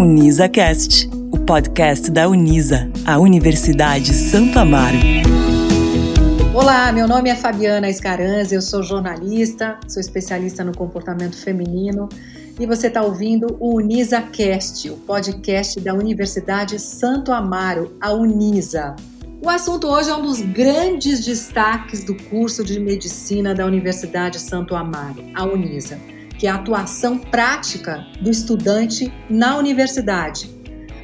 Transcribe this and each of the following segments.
UnisaCast, o podcast da Unisa, a Universidade Santo Amaro. Olá, meu nome é Fabiana Escaranz, eu sou jornalista, sou especialista no comportamento feminino e você está ouvindo o UnisaCast, o podcast da Universidade Santo Amaro, a Unisa. O assunto hoje é um dos grandes destaques do curso de medicina da Universidade Santo Amaro, a Unisa que é a atuação prática do estudante na universidade.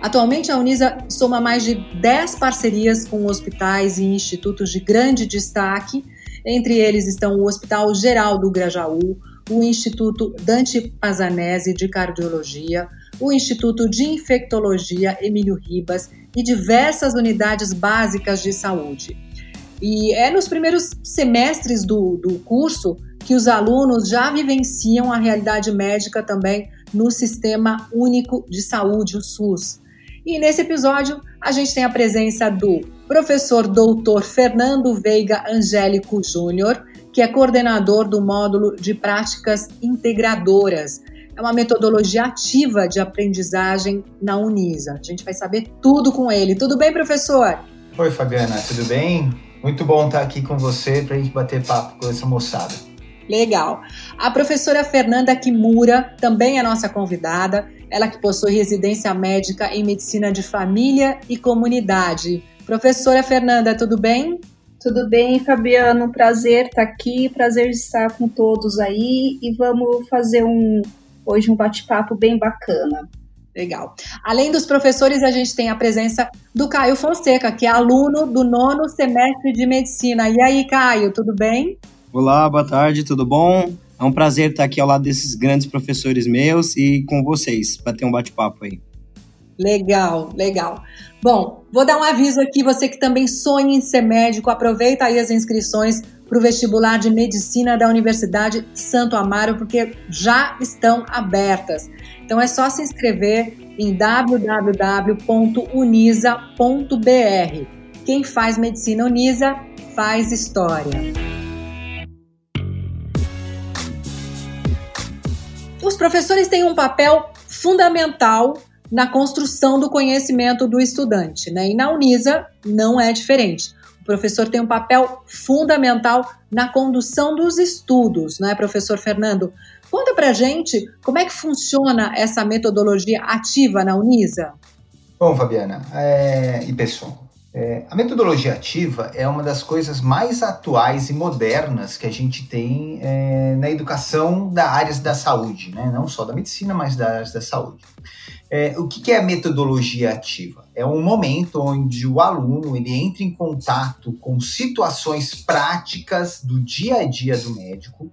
Atualmente, a Unisa soma mais de 10 parcerias com hospitais e institutos de grande destaque. Entre eles estão o Hospital Geral do Grajaú, o Instituto Dante Pazanese de Cardiologia, o Instituto de Infectologia Emílio Ribas e diversas unidades básicas de saúde. E é nos primeiros semestres do, do curso que os alunos já vivenciam a realidade médica também no Sistema Único de Saúde, o SUS. E nesse episódio a gente tem a presença do professor doutor Fernando Veiga Angélico Júnior, que é coordenador do módulo de práticas integradoras. É uma metodologia ativa de aprendizagem na Unisa. A gente vai saber tudo com ele. Tudo bem, professor? Oi, Fabiana, tudo bem? Muito bom estar aqui com você para a gente bater papo com essa moçada. Legal. A professora Fernanda Kimura também é nossa convidada, ela que possui residência médica em medicina de família e comunidade. Professora Fernanda, tudo bem? Tudo bem, Fabiano. Prazer estar aqui, prazer estar com todos aí e vamos fazer um hoje um bate-papo bem bacana. Legal. Além dos professores, a gente tem a presença do Caio Fonseca, que é aluno do nono semestre de medicina. E aí, Caio, tudo bem? Olá, boa tarde, tudo bom? É um prazer estar aqui ao lado desses grandes professores meus e com vocês, para ter um bate-papo aí. Legal, legal. Bom, vou dar um aviso aqui, você que também sonha em ser médico, aproveita aí as inscrições para o vestibular de medicina da Universidade Santo Amaro, porque já estão abertas. Então é só se inscrever em www.unisa.br. Quem faz medicina Unisa faz história. Professores têm um papel fundamental na construção do conhecimento do estudante, né? E na Unisa não é diferente. O professor tem um papel fundamental na condução dos estudos, né, professor Fernando? Conta pra gente como é que funciona essa metodologia ativa na Unisa. Bom, Fabiana é... e pessoal, é, a metodologia ativa é uma das coisas mais atuais e modernas que a gente tem é, na educação da áreas da saúde, né? não só da medicina, mas das áreas da saúde. É, o que, que é a metodologia ativa? É um momento onde o aluno ele entra em contato com situações práticas do dia a dia do médico,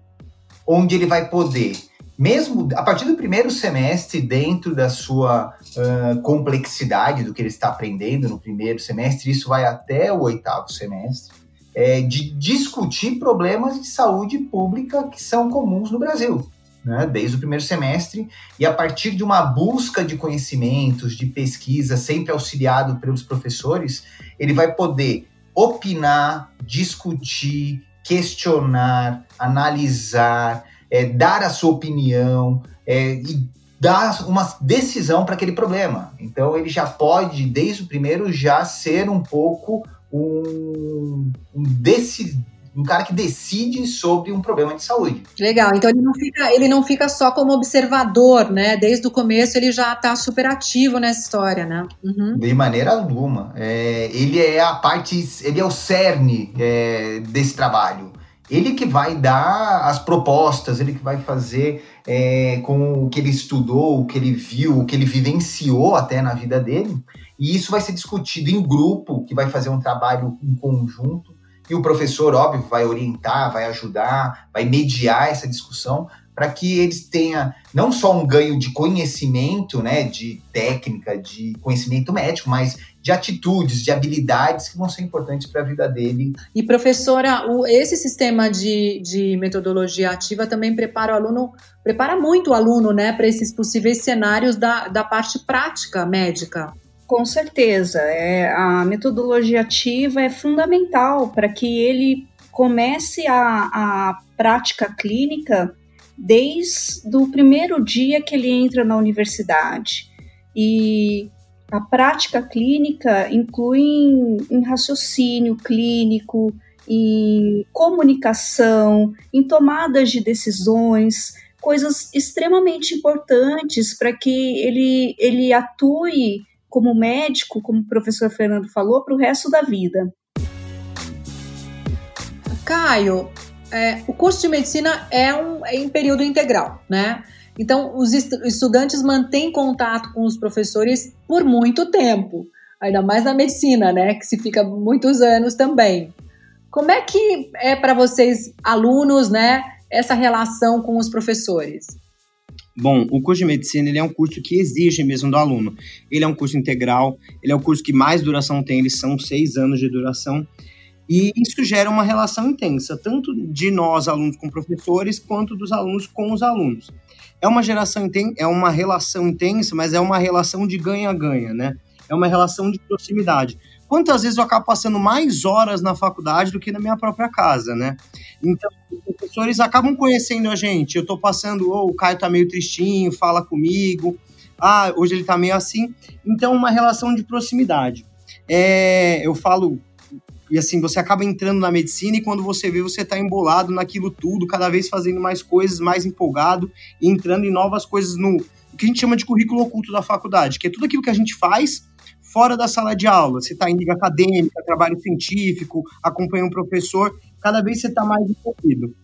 onde ele vai poder mesmo a partir do primeiro semestre, dentro da sua uh, complexidade do que ele está aprendendo no primeiro semestre, isso vai até o oitavo semestre, é, de discutir problemas de saúde pública que são comuns no Brasil. Né, desde o primeiro semestre, e a partir de uma busca de conhecimentos, de pesquisa, sempre auxiliado pelos professores, ele vai poder opinar, discutir, questionar, analisar, é, dar a sua opinião é, e dar uma decisão para aquele problema. Então ele já pode, desde o primeiro, já ser um pouco um, um desse um cara que decide sobre um problema de saúde. Legal, então ele não fica, ele não fica só como observador, né? Desde o começo ele já está super ativo nessa história, né? Uhum. De maneira alguma. É, ele é a parte, ele é o cerne é, desse trabalho ele que vai dar as propostas, ele que vai fazer é, com o que ele estudou, o que ele viu, o que ele vivenciou até na vida dele. E isso vai ser discutido em grupo, que vai fazer um trabalho em conjunto. E o professor, óbvio, vai orientar, vai ajudar, vai mediar essa discussão para que eles tenham não só um ganho de conhecimento, né, de técnica, de conhecimento médico, mas de atitudes, de habilidades que vão ser importantes para a vida dele. E professora, o, esse sistema de, de metodologia ativa também prepara o aluno, prepara muito o aluno, né, para esses possíveis cenários da, da parte prática médica. Com certeza, é, a metodologia ativa é fundamental para que ele comece a, a prática clínica desde o primeiro dia que ele entra na universidade. E a prática clínica inclui em, em raciocínio clínico, em comunicação, em tomadas de decisões, coisas extremamente importantes para que ele, ele atue como médico, como o professor Fernando falou, para o resto da vida. Caio, é, o curso de medicina é, um, é em período integral, né? Então, os estudantes mantêm contato com os professores por muito tempo, ainda mais na medicina, né? Que se fica muitos anos também. Como é que é para vocês, alunos, né, essa relação com os professores? Bom, o curso de medicina ele é um curso que exige mesmo do aluno. Ele é um curso integral, ele é o curso que mais duração tem, eles são seis anos de duração. E isso gera uma relação intensa, tanto de nós, alunos, com professores, quanto dos alunos com os alunos. É uma geração é uma relação intensa, mas é uma relação de ganha-ganha, né? É uma relação de proximidade. Quantas vezes eu acabo passando mais horas na faculdade do que na minha própria casa, né? Então, os professores acabam conhecendo a gente. Eu tô passando, oh, o Caio tá meio tristinho, fala comigo. Ah, hoje ele tá meio assim. Então, uma relação de proximidade. É, eu falo e assim, você acaba entrando na medicina e quando você vê, você tá embolado naquilo tudo, cada vez fazendo mais coisas, mais empolgado, e entrando em novas coisas no o que a gente chama de currículo oculto da faculdade, que é tudo aquilo que a gente faz fora da sala de aula. Você está em liga acadêmica, trabalho científico, acompanha um professor, cada vez você está mais envolvido.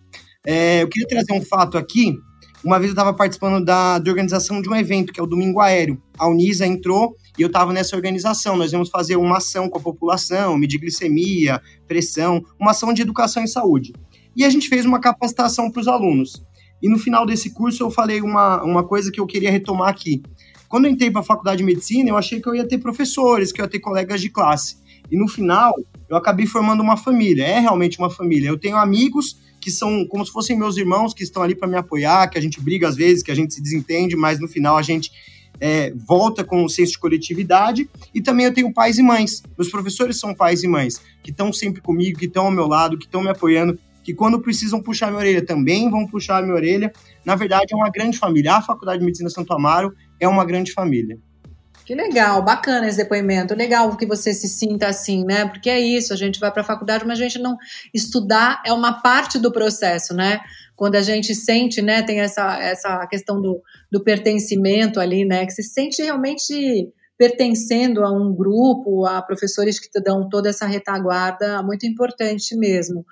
É, eu queria trazer um fato aqui. Uma vez eu estava participando da, da organização de um evento, que é o Domingo Aéreo. A Unisa entrou e eu estava nessa organização. Nós íamos fazer uma ação com a população, medir glicemia, pressão, uma ação de educação em saúde. E a gente fez uma capacitação para os alunos. E no final desse curso eu falei uma, uma coisa que eu queria retomar aqui. Quando eu entrei para a faculdade de medicina, eu achei que eu ia ter professores, que eu ia ter colegas de classe. E no final, eu acabei formando uma família. É realmente uma família. Eu tenho amigos que são como se fossem meus irmãos, que estão ali para me apoiar, que a gente briga às vezes, que a gente se desentende, mas no final a gente é, volta com o senso de coletividade. E também eu tenho pais e mães. Meus professores são pais e mães, que estão sempre comigo, que estão ao meu lado, que estão me apoiando, que quando precisam puxar minha orelha também vão puxar minha orelha. Na verdade, é uma grande família. A Faculdade de Medicina Santo Amaro é uma grande família. Que legal, bacana esse depoimento. Legal que você se sinta assim, né? Porque é isso, a gente vai para a faculdade, mas a gente não estudar é uma parte do processo, né? Quando a gente sente, né, tem essa, essa questão do, do pertencimento ali, né? Que se sente realmente pertencendo a um grupo, a professores que te dão toda essa retaguarda, muito importante mesmo.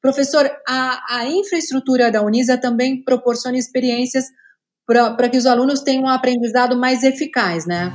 Professor, a, a infraestrutura da Unisa também proporciona experiências para que os alunos tenham um aprendizado mais eficaz, né?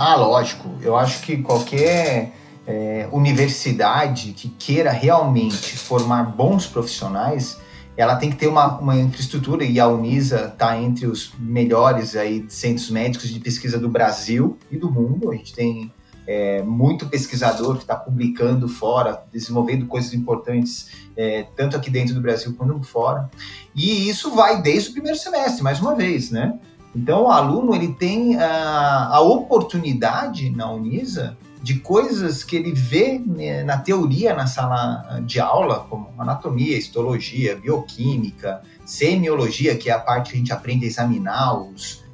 Ah, lógico. Eu acho que qualquer é, universidade que queira realmente formar bons profissionais, ela tem que ter uma, uma infraestrutura, e a Unisa está entre os melhores aí centros médicos de pesquisa do Brasil e do mundo. A gente tem é, muito pesquisador que está publicando fora, desenvolvendo coisas importantes, é, tanto aqui dentro do Brasil quanto fora. E isso vai desde o primeiro semestre, mais uma vez, né? Então, o aluno ele tem a, a oportunidade na Unisa de coisas que ele vê né, na teoria na sala de aula, como anatomia, histologia, bioquímica, semiologia, que é a parte que a gente aprende a examinar os,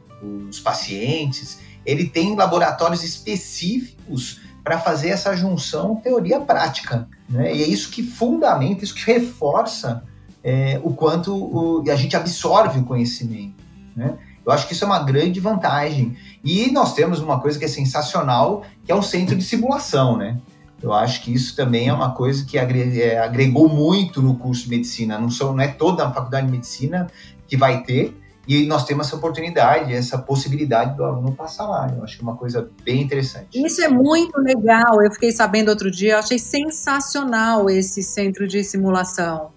os pacientes, ele tem laboratórios específicos para fazer essa junção teoria-prática. Né? E é isso que fundamenta, isso que reforça é, o quanto o, a gente absorve o conhecimento. Né? Eu acho que isso é uma grande vantagem. E nós temos uma coisa que é sensacional, que é o centro de simulação, né? Eu acho que isso também é uma coisa que é, agregou muito no curso de medicina. Não, são, não é toda a faculdade de medicina que vai ter, e nós temos essa oportunidade, essa possibilidade do aluno passar lá. Eu acho que é uma coisa bem interessante. Isso é muito legal. Eu fiquei sabendo outro dia, eu achei sensacional esse centro de simulação.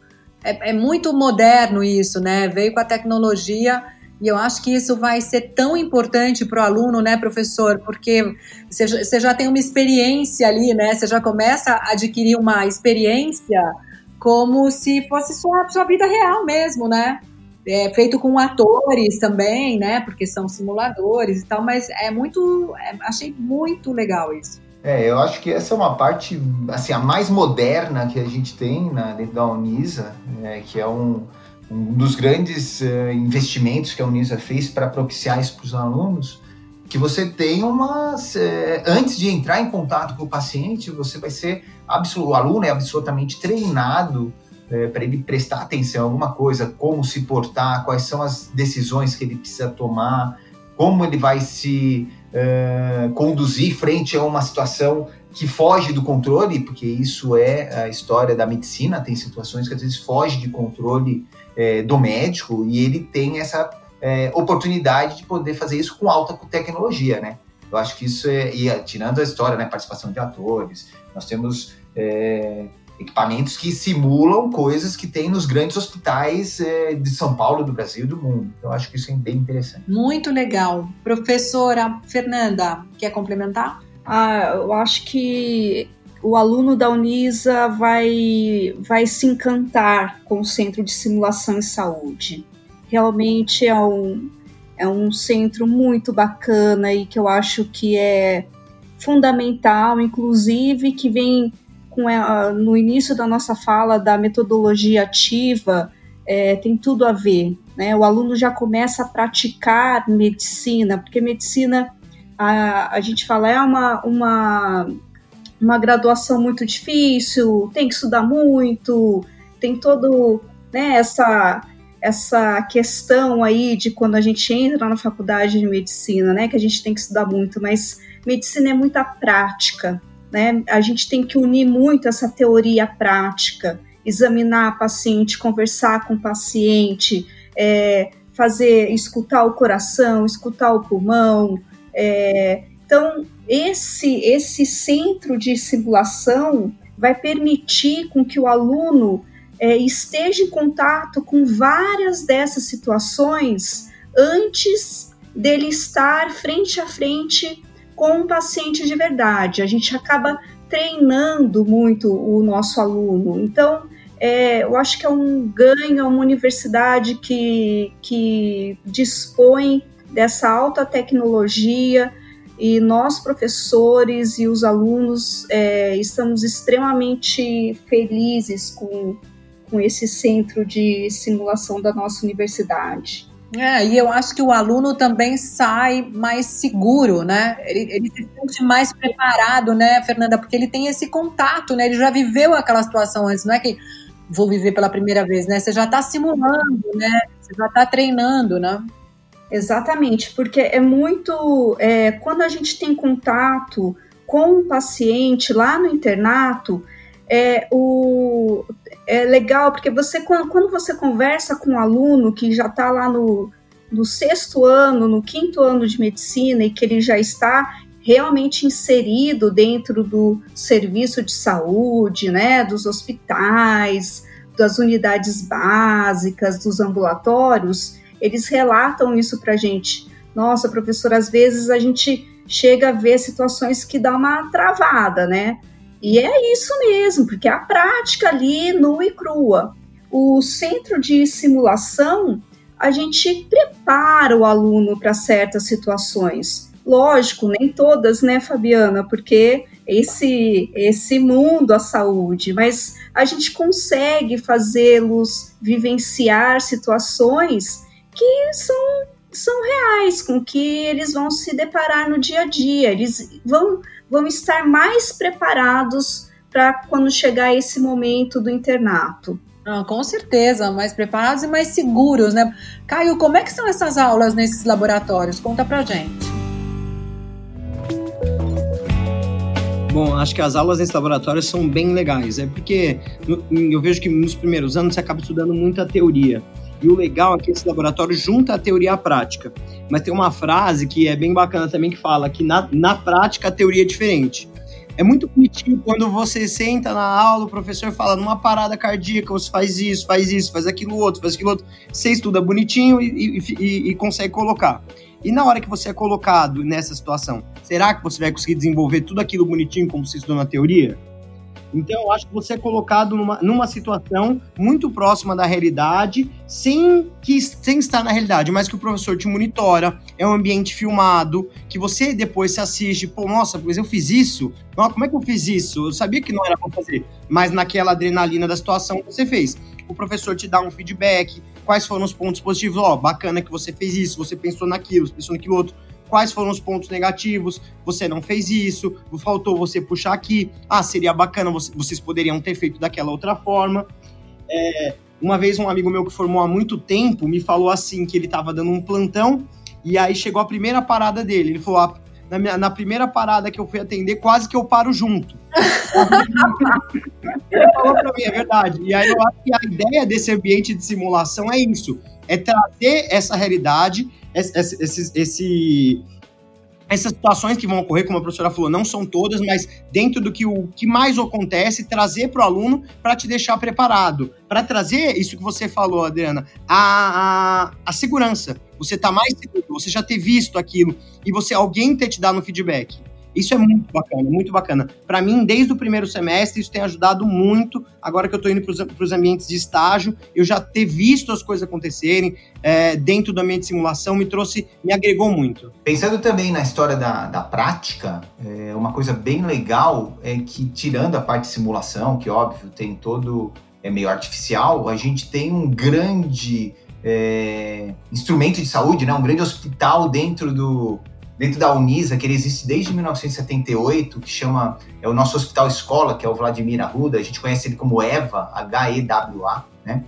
É, é muito moderno isso, né? Veio com a tecnologia e eu acho que isso vai ser tão importante para o aluno, né, professor? Porque você já tem uma experiência ali, né? Você já começa a adquirir uma experiência como se fosse sua, sua vida real mesmo, né? é feito com atores também, né? Porque são simuladores e tal, mas é muito. É, achei muito legal isso. É, eu acho que essa é uma parte, assim, a mais moderna que a gente tem na, dentro da Unisa, é, que é um, um dos grandes uh, investimentos que a Unisa fez para propiciar isso para os alunos, que você tem uma. Uh, antes de entrar em contato com o paciente, você vai ser. O aluno é absolutamente treinado uh, para ele prestar atenção em alguma coisa, como se portar, quais são as decisões que ele precisa tomar, como ele vai se conduzir frente a uma situação que foge do controle, porque isso é a história da medicina, tem situações que às vezes foge de controle é, do médico e ele tem essa é, oportunidade de poder fazer isso com alta tecnologia, né? Eu acho que isso é, e tirando a história, né, participação de atores, nós temos é, equipamentos que simulam coisas que tem nos grandes hospitais é, de São Paulo, do Brasil e do mundo. Então, acho que isso é bem interessante. Muito legal. Professora Fernanda, quer complementar? Ah, eu acho que o aluno da Unisa vai, vai se encantar com o Centro de Simulação em Saúde. Realmente é um, é um centro muito bacana e que eu acho que é fundamental, inclusive que vem com a, no início da nossa fala da metodologia ativa, é, tem tudo a ver. Né? O aluno já começa a praticar medicina, porque medicina, a, a gente fala, é uma, uma uma graduação muito difícil, tem que estudar muito, tem todo né, essa essa questão aí de quando a gente entra na faculdade de medicina, né, que a gente tem que estudar muito, mas medicina é muita prática, né? A gente tem que unir muito essa teoria prática, examinar paciente, conversar com o paciente, é, fazer, escutar o coração, escutar o pulmão. É, então, esse, esse centro de simulação vai permitir com que o aluno é, esteja em contato com várias dessas situações antes dele estar frente a frente com um paciente de verdade. A gente acaba treinando muito o nosso aluno. Então, é, eu acho que é um ganho, é uma universidade que, que dispõe dessa alta tecnologia, e nós, professores e os alunos, é, estamos extremamente felizes com, com esse centro de simulação da nossa universidade. É, e eu acho que o aluno também sai mais seguro, né? Ele, ele se sente mais preparado, né, Fernanda? Porque ele tem esse contato, né? Ele já viveu aquela situação antes, não é que vou viver pela primeira vez, né? Você já está simulando, né? Você já está treinando, né? Exatamente, porque é muito. É, quando a gente tem contato com o paciente lá no internato, é, o, é legal, porque você quando você conversa com um aluno que já está lá no, no sexto ano, no quinto ano de medicina e que ele já está realmente inserido dentro do serviço de saúde, né, dos hospitais, das unidades básicas, dos ambulatórios, eles relatam isso para a gente. Nossa, professor, às vezes a gente chega a ver situações que dá uma travada, né? E é isso mesmo, porque é a prática ali nua e crua. O centro de simulação, a gente prepara o aluno para certas situações. Lógico, nem todas, né, Fabiana? Porque esse esse mundo a saúde, mas a gente consegue fazê-los vivenciar situações que são, são reais, com que eles vão se deparar no dia a dia. Eles vão, vão estar mais preparados para quando chegar esse momento do internato. Ah, com certeza, mais preparados e mais seguros, né? Caio, como é que são essas aulas nesses laboratórios? Conta pra gente. Bom, acho que as aulas nesse laboratório são bem legais. É porque eu vejo que nos primeiros anos você acaba estudando muita teoria. E o legal é que esse laboratório junta a teoria à prática. Mas tem uma frase que é bem bacana também que fala que na, na prática a teoria é diferente. É muito bonitinho quando você senta na aula, o professor fala numa parada cardíaca, você faz isso, faz isso, faz aquilo outro, faz aquilo outro. Você estuda bonitinho e, e, e, consegue colocar. E na hora que você é colocado nessa situação, será que você vai conseguir desenvolver tudo aquilo bonitinho como você estudou na teoria? Então, eu acho que você é colocado numa, numa situação muito próxima da realidade, sem, que, sem estar na realidade, mas que o professor te monitora, é um ambiente filmado, que você depois se assiste, pô, nossa, mas eu fiz isso? Nossa, como é que eu fiz isso? Eu sabia que não era pra fazer, mas naquela adrenalina da situação você fez. O professor te dá um feedback, quais foram os pontos positivos, ó, oh, bacana que você fez isso, você pensou naquilo, você pensou naquilo outro, quais foram os pontos negativos, você não fez isso, faltou você puxar aqui, ah, seria bacana, vocês poderiam ter feito daquela outra forma. É, uma vez um amigo meu que formou há muito tempo me falou assim, que ele estava dando um plantão, e aí chegou a primeira parada dele, ele falou, ah, na, minha, na primeira parada que eu fui atender, quase que eu paro junto. ele falou pra mim, é verdade. E aí eu acho que a ideia desse ambiente de simulação é isso, é trazer essa realidade esse, esse, esse, essas situações que vão ocorrer, como a professora falou, não são todas, mas dentro do que o que mais acontece, trazer para o aluno para te deixar preparado. Para trazer isso que você falou, Adriana, a, a, a segurança. Você está mais seguro, você já ter visto aquilo e você alguém ter te dado um feedback. Isso é muito bacana, muito bacana. Para mim, desde o primeiro semestre, isso tem ajudado muito. Agora que eu estou indo para os ambientes de estágio, eu já ter visto as coisas acontecerem é, dentro do ambiente de simulação me trouxe, me agregou muito. Pensando também na história da, da prática, é, uma coisa bem legal é que, tirando a parte de simulação, que óbvio tem todo é meio artificial, a gente tem um grande é, instrumento de saúde, né? um grande hospital dentro do, dentro da Unisa, que ele existe desde 1978, que chama é o nosso hospital escola, que é o Vladimir Arruda, a gente conhece ele como EVA, H-E-W-A, né?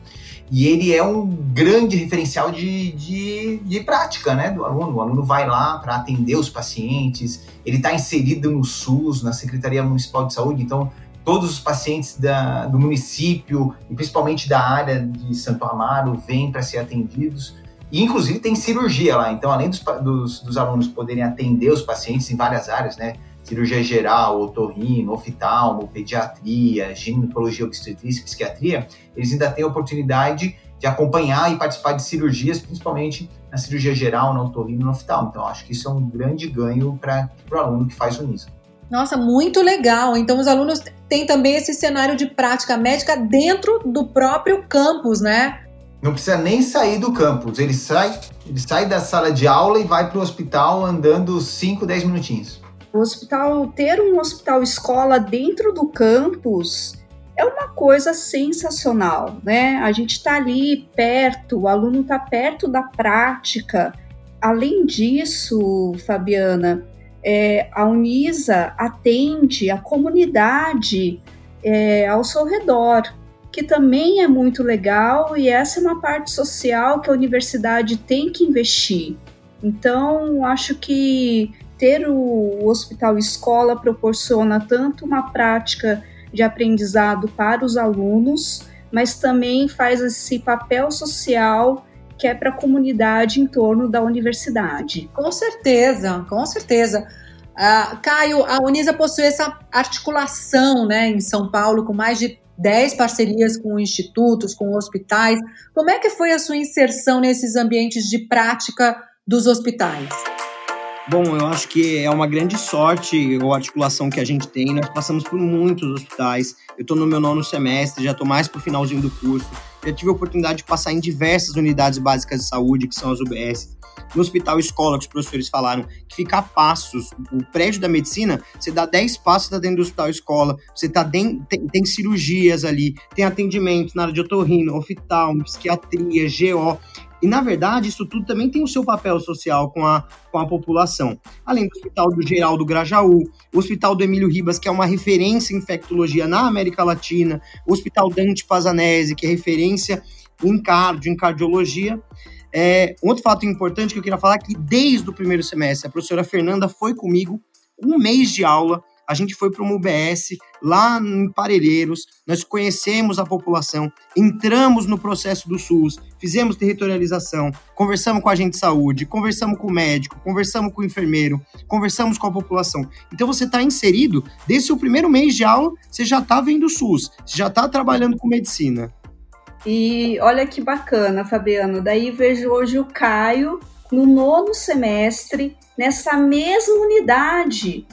E ele é um grande referencial de, de, de prática né, do aluno. O aluno vai lá para atender os pacientes, ele está inserido no SUS, na Secretaria Municipal de Saúde, então todos os pacientes da, do município, e principalmente da área de Santo Amaro, vêm para ser atendidos. E, inclusive, tem cirurgia lá. Então, além dos, dos, dos, alunos poderem atender os pacientes em várias áreas, né? Cirurgia geral, otorrino, oftalmo, pediatria, ginecologia, obstetrícia, psiquiatria, eles ainda têm a oportunidade de acompanhar e participar de cirurgias, principalmente na cirurgia geral, no otorrino e no oftalmo. Então, acho que isso é um grande ganho para o aluno que faz o NISA. Nossa, muito legal. Então, os alunos têm também esse cenário de prática médica dentro do próprio campus, né? Não precisa nem sair do campus. Ele sai, ele sai da sala de aula e vai para o hospital andando 5, 10 minutinhos. O hospital, ter um hospital escola dentro do campus é uma coisa sensacional, né? A gente está ali perto, o aluno está perto da prática. Além disso, Fabiana, é, a Unisa atende a comunidade é, ao seu redor que também é muito legal e essa é uma parte social que a universidade tem que investir. Então, acho que ter o hospital escola proporciona tanto uma prática de aprendizado para os alunos, mas também faz esse papel social que é para a comunidade em torno da universidade. Com certeza, com certeza. Uh, Caio, a Unisa possui essa articulação né, em São Paulo com mais de 10 parcerias com institutos, com hospitais. Como é que foi a sua inserção nesses ambientes de prática dos hospitais? Bom, eu acho que é uma grande sorte a articulação que a gente tem. Nós passamos por muitos hospitais. Eu estou no meu nono semestre, já estou mais para o finalzinho do curso. Já tive a oportunidade de passar em diversas unidades básicas de saúde, que são as UBS no hospital escola, que os professores falaram, que fica a passos. O prédio da medicina, você dá 10 passos, tá dentro do hospital escola, você tá dentro, tem, tem cirurgias ali, tem atendimento na área de otorrino, oftalmo, psiquiatria, GO. E, na verdade, isso tudo também tem o seu papel social com a, com a população. Além do Hospital do Geraldo Grajaú, o Hospital do Emílio Ribas, que é uma referência em infectologia na América Latina, o Hospital Dante Pazanese, que é referência em cardio, em cardiologia. É, um outro fato importante que eu queria falar é que desde o primeiro semestre, a professora Fernanda foi comigo um mês de aula. A gente foi para uma UBS lá em Parelheiros, nós conhecemos a população, entramos no processo do SUS, fizemos territorialização, conversamos com a agente de saúde, conversamos com o médico, conversamos com o enfermeiro, conversamos com a população. Então você está inserido, desde o primeiro mês de aula, você já está vendo o SUS, você já está trabalhando com medicina. E olha que bacana, Fabiano. Daí vejo hoje o Caio no nono semestre, nessa mesma unidade.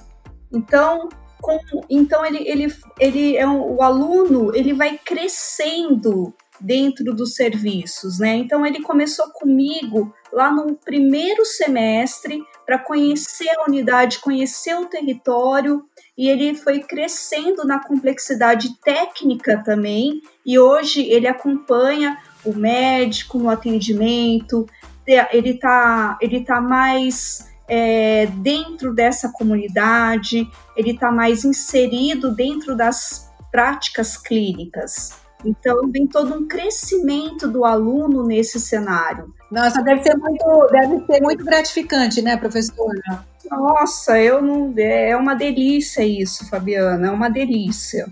Então, com, então ele, ele, ele é um, o aluno ele vai crescendo dentro dos serviços, né? Então ele começou comigo lá no primeiro semestre para conhecer a unidade, conhecer o território e ele foi crescendo na complexidade técnica também, e hoje ele acompanha o médico no atendimento, ele está ele tá mais é, dentro dessa comunidade, ele está mais inserido dentro das práticas clínicas. Então, vem todo um crescimento do aluno nesse cenário. Nossa, deve ser muito, deve ser muito gratificante, né, professora? Nossa, eu não. É uma delícia isso, Fabiana, é uma delícia.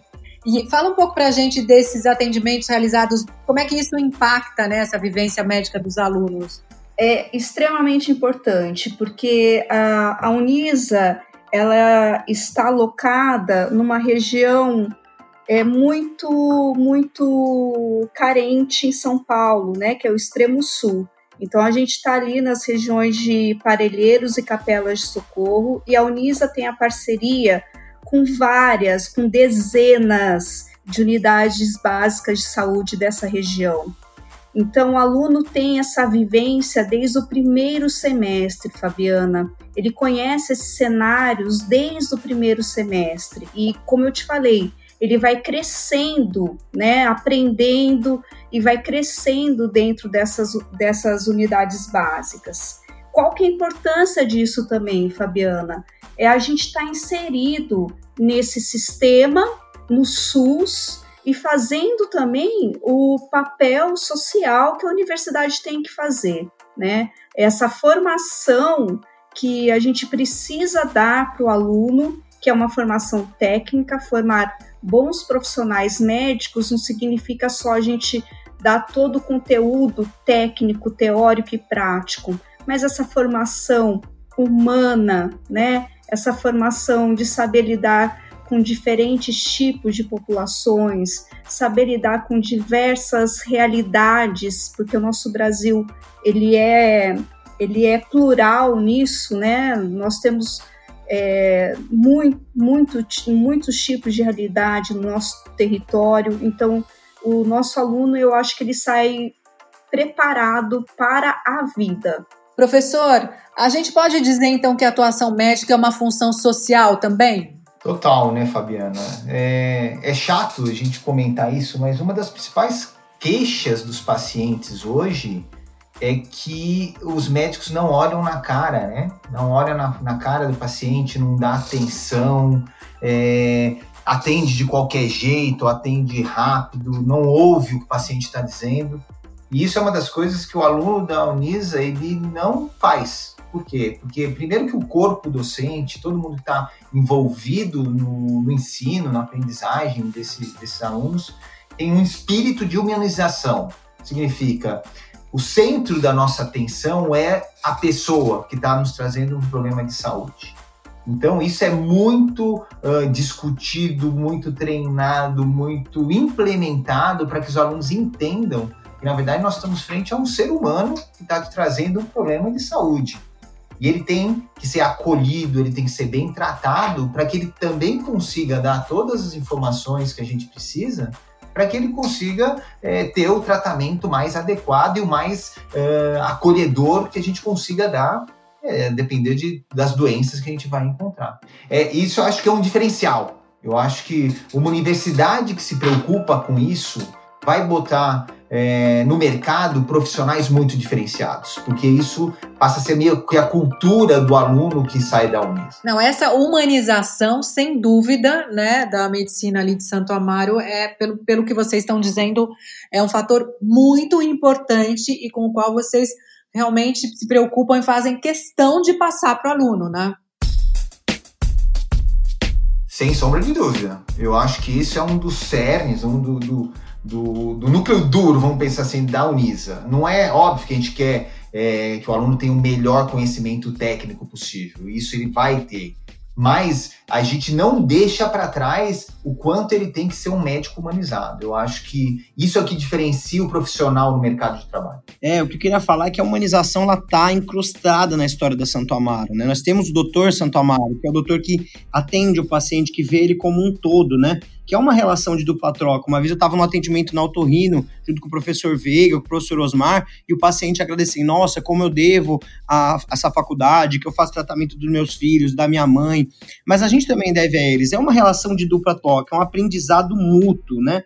E fala um pouco para a gente desses atendimentos realizados, como é que isso impacta nessa né, vivência médica dos alunos? É extremamente importante, porque a, a Unisa ela está alocada numa região é muito muito carente em São Paulo, né, que é o extremo sul. Então a gente está ali nas regiões de Parelheiros e Capelas de Socorro e a Unisa tem a parceria com várias, com dezenas de unidades básicas de saúde dessa região. Então, o aluno tem essa vivência desde o primeiro semestre, Fabiana. Ele conhece esses cenários desde o primeiro semestre. E, como eu te falei, ele vai crescendo, né, aprendendo e vai crescendo dentro dessas, dessas unidades básicas. Qual que é a importância disso também, Fabiana? É a gente estar tá inserido nesse sistema, no SUS, e fazendo também o papel social que a universidade tem que fazer, né? Essa formação que a gente precisa dar para o aluno, que é uma formação técnica, formar bons profissionais médicos não significa só a gente dar todo o conteúdo técnico, teórico e prático, mas essa formação humana, né? Essa formação de saber lidar com diferentes tipos de populações, saber lidar com diversas realidades, porque o nosso Brasil ele é ele é plural nisso, né? Nós temos é, muito, muito, muitos tipos de realidade no nosso território, então o nosso aluno eu acho que ele sai preparado para a vida. Professor, a gente pode dizer então que a atuação médica é uma função social também? Total, né, Fabiana? É, é chato a gente comentar isso, mas uma das principais queixas dos pacientes hoje é que os médicos não olham na cara, né? Não olham na, na cara do paciente, não dá atenção, é, atende de qualquer jeito, atende rápido, não ouve o que o paciente está dizendo. E isso é uma das coisas que o aluno da Unisa ele não faz. Por quê? Porque primeiro que o corpo docente, todo mundo que está envolvido no, no, ensino, na aprendizagem desse, desses alunos, tem um espírito de humanização. Significa o centro da nossa atenção é a pessoa que está nos trazendo um problema de saúde. Então, isso é muito uh, discutido, muito treinado, muito implementado para que os alunos entendam que, na verdade, nós estamos frente a um ser humano que está trazendo um problema de saúde. E ele tem que ser acolhido, ele tem que ser bem tratado para que ele também consiga dar todas as informações que a gente precisa para que ele consiga é, ter o tratamento mais adequado e o mais é, acolhedor que a gente consiga dar, é, depender de, das doenças que a gente vai encontrar. É, isso eu acho que é um diferencial. Eu acho que uma universidade que se preocupa com isso vai botar é, no mercado profissionais muito diferenciados, porque isso passa a ser meio que a cultura do aluno que sai da Unis. Não, essa humanização, sem dúvida, né, da medicina ali de Santo Amaro, é, pelo, pelo que vocês estão dizendo, é um fator muito importante e com o qual vocês realmente se preocupam e fazem questão de passar para o aluno, né? Sem sombra de dúvida. Eu acho que isso é um dos cernes, um do, do do, do, núcleo duro, vamos pensar assim, da Unisa. Não é óbvio que a gente quer é, que o aluno tenha o melhor conhecimento técnico possível. Isso ele vai ter mas a gente não deixa para trás o quanto ele tem que ser um médico humanizado. Eu acho que isso é que diferencia o profissional no mercado de trabalho. É, o que eu queria falar é que a humanização ela tá incrustada na história da Santo Amaro, né? Nós temos o doutor Santo Amaro, que é o doutor que atende o paciente, que vê ele como um todo, né? Que é uma relação de dupla troca. Uma vez eu estava no atendimento na Autorrino, junto com o professor Veiga, com o professor Osmar, e o paciente agradecendo, nossa, como eu devo a, a essa faculdade, que eu faço tratamento dos meus filhos, da minha mãe. Mas a gente também deve a eles. É uma relação de dupla troca, é um aprendizado mútuo, né?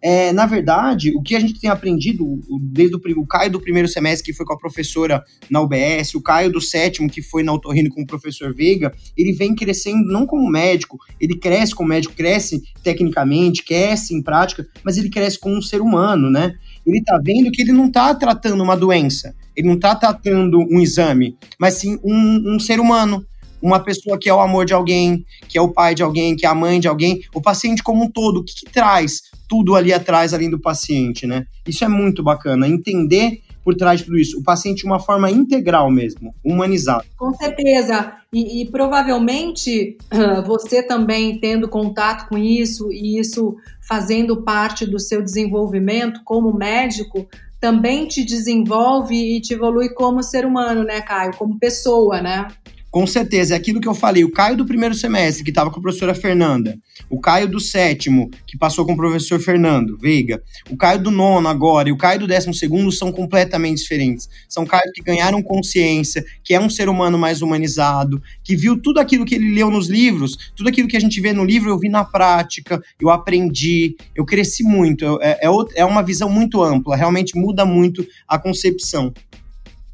É, na verdade, o que a gente tem aprendido desde o, o Caio do primeiro semestre, que foi com a professora na UBS, o Caio do sétimo, que foi na Autorrino com o professor Veiga, ele vem crescendo não como médico, ele cresce como médico, cresce tecnicamente, cresce em prática, mas ele cresce como um ser humano, né? Ele tá vendo que ele não tá tratando uma doença, ele não tá tratando um exame, mas sim um, um ser humano uma pessoa que é o amor de alguém, que é o pai de alguém, que é a mãe de alguém, o paciente como um todo, o que, que traz tudo ali atrás, além do paciente, né? Isso é muito bacana, entender por trás de tudo isso, o paciente de uma forma integral mesmo, humanizado. Com certeza, e, e provavelmente você também tendo contato com isso e isso fazendo parte do seu desenvolvimento como médico, também te desenvolve e te evolui como ser humano, né, Caio? Como pessoa, né? Com certeza, é aquilo que eu falei. O Caio do primeiro semestre, que estava com a professora Fernanda. O Caio do sétimo, que passou com o professor Fernando Veiga. O Caio do nono agora e o Caio do décimo segundo são completamente diferentes. São Caio que ganharam consciência, que é um ser humano mais humanizado, que viu tudo aquilo que ele leu nos livros, tudo aquilo que a gente vê no livro, eu vi na prática, eu aprendi, eu cresci muito. É, é, é uma visão muito ampla, realmente muda muito a concepção.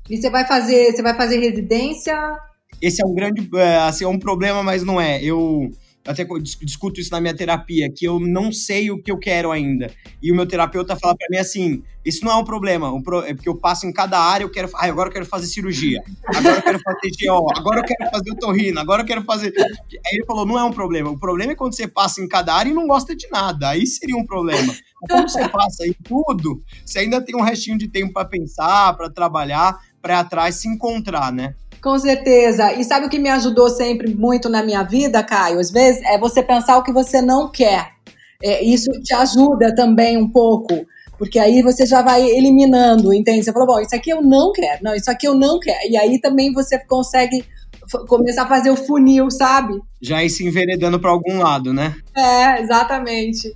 E você vai fazer, você vai fazer residência esse é um grande, é, assim, é um problema, mas não é. Eu até discuto isso na minha terapia, que eu não sei o que eu quero ainda. E o meu terapeuta fala para mim assim: isso não é um problema, é porque eu passo em cada área, eu quero, ah, agora eu quero fazer cirurgia, agora eu quero fazer GO, agora eu quero fazer otorrino, agora eu quero fazer. Aí ele falou: não é um problema. O problema é quando você passa em cada área e não gosta de nada. Aí seria um problema. Quando você passa em tudo, você ainda tem um restinho de tempo para pensar, para trabalhar, para atrás se encontrar, né? Com certeza. E sabe o que me ajudou sempre muito na minha vida, Caio? Às vezes é você pensar o que você não quer. É, isso te ajuda também um pouco, porque aí você já vai eliminando, entende? Você falou, bom, isso aqui eu não quero, não, isso aqui eu não quero. E aí também você consegue começar a fazer o funil, sabe? Já ir se enveredando para algum lado, né? É, exatamente.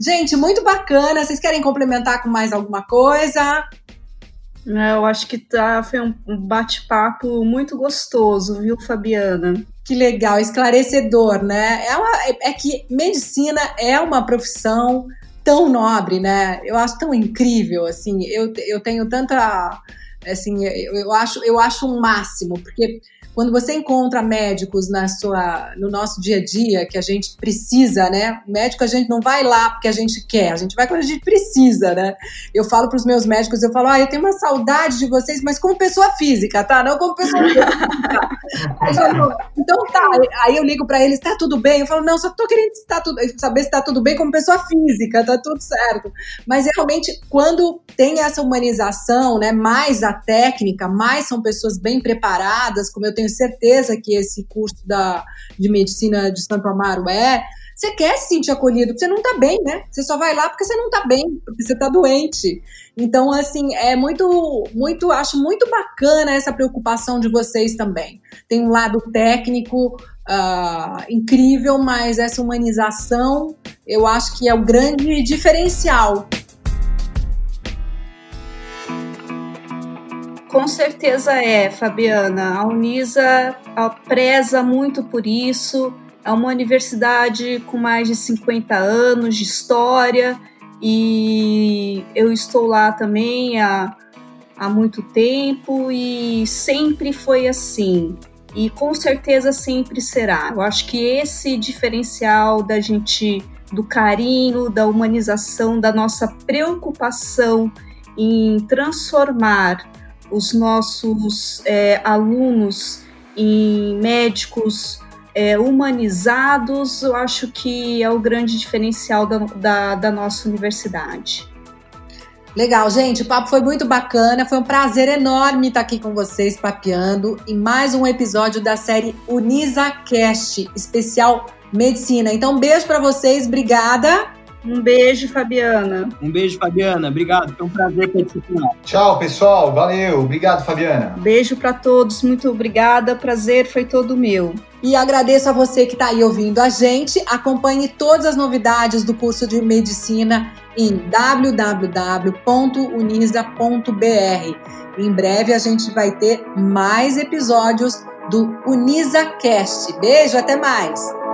Gente, muito bacana. Vocês querem complementar com mais alguma coisa? É, eu acho que tá, foi um bate-papo muito gostoso, viu, Fabiana? Que legal, esclarecedor, né? É, é, é que medicina é uma profissão tão nobre, né? Eu acho tão incrível, assim. Eu, eu tenho tanta, assim, eu, eu acho, eu acho um máximo, porque quando você encontra médicos na sua, no nosso dia a dia, que a gente precisa, né? O médico a gente não vai lá porque a gente quer, a gente vai quando a gente precisa, né? Eu falo para os meus médicos, eu falo, ah, eu tenho uma saudade de vocês, mas como pessoa física, tá? Não como pessoa física. então tá, aí eu ligo para eles, tá tudo bem? Eu falo, não, só tô querendo saber se tá tudo bem como pessoa física, tá tudo certo. Mas realmente, quando tem essa humanização, né, mais a técnica, mais são pessoas bem preparadas, como eu tenho tenho certeza que esse curso da, de medicina de Santo Amaro é. Você quer se sentir acolhido, porque você não tá bem, né? Você só vai lá porque você não tá bem, porque você tá doente. Então, assim, é muito, muito, acho muito bacana essa preocupação de vocês também. Tem um lado técnico uh, incrível, mas essa humanização eu acho que é o grande diferencial Com certeza é, Fabiana. A Unisa preza muito por isso. É uma universidade com mais de 50 anos de história e eu estou lá também há, há muito tempo e sempre foi assim. E com certeza sempre será. Eu acho que esse diferencial da gente, do carinho, da humanização, da nossa preocupação em transformar os nossos é, alunos em médicos é, humanizados, eu acho que é o grande diferencial da, da, da nossa universidade. Legal, gente, o papo foi muito bacana, foi um prazer enorme estar aqui com vocês papeando em mais um episódio da série UnisaCast, especial Medicina. Então, beijo para vocês, obrigada. Um beijo, Fabiana. Um beijo, Fabiana. Obrigado. Foi um prazer participar. Tchau, pessoal. Valeu. Obrigado, Fabiana. Beijo para todos. Muito obrigada. Prazer foi todo meu. E agradeço a você que está aí ouvindo a gente. Acompanhe todas as novidades do curso de medicina em www.unisa.br. Em breve a gente vai ter mais episódios do UnisaCast. Beijo, até mais!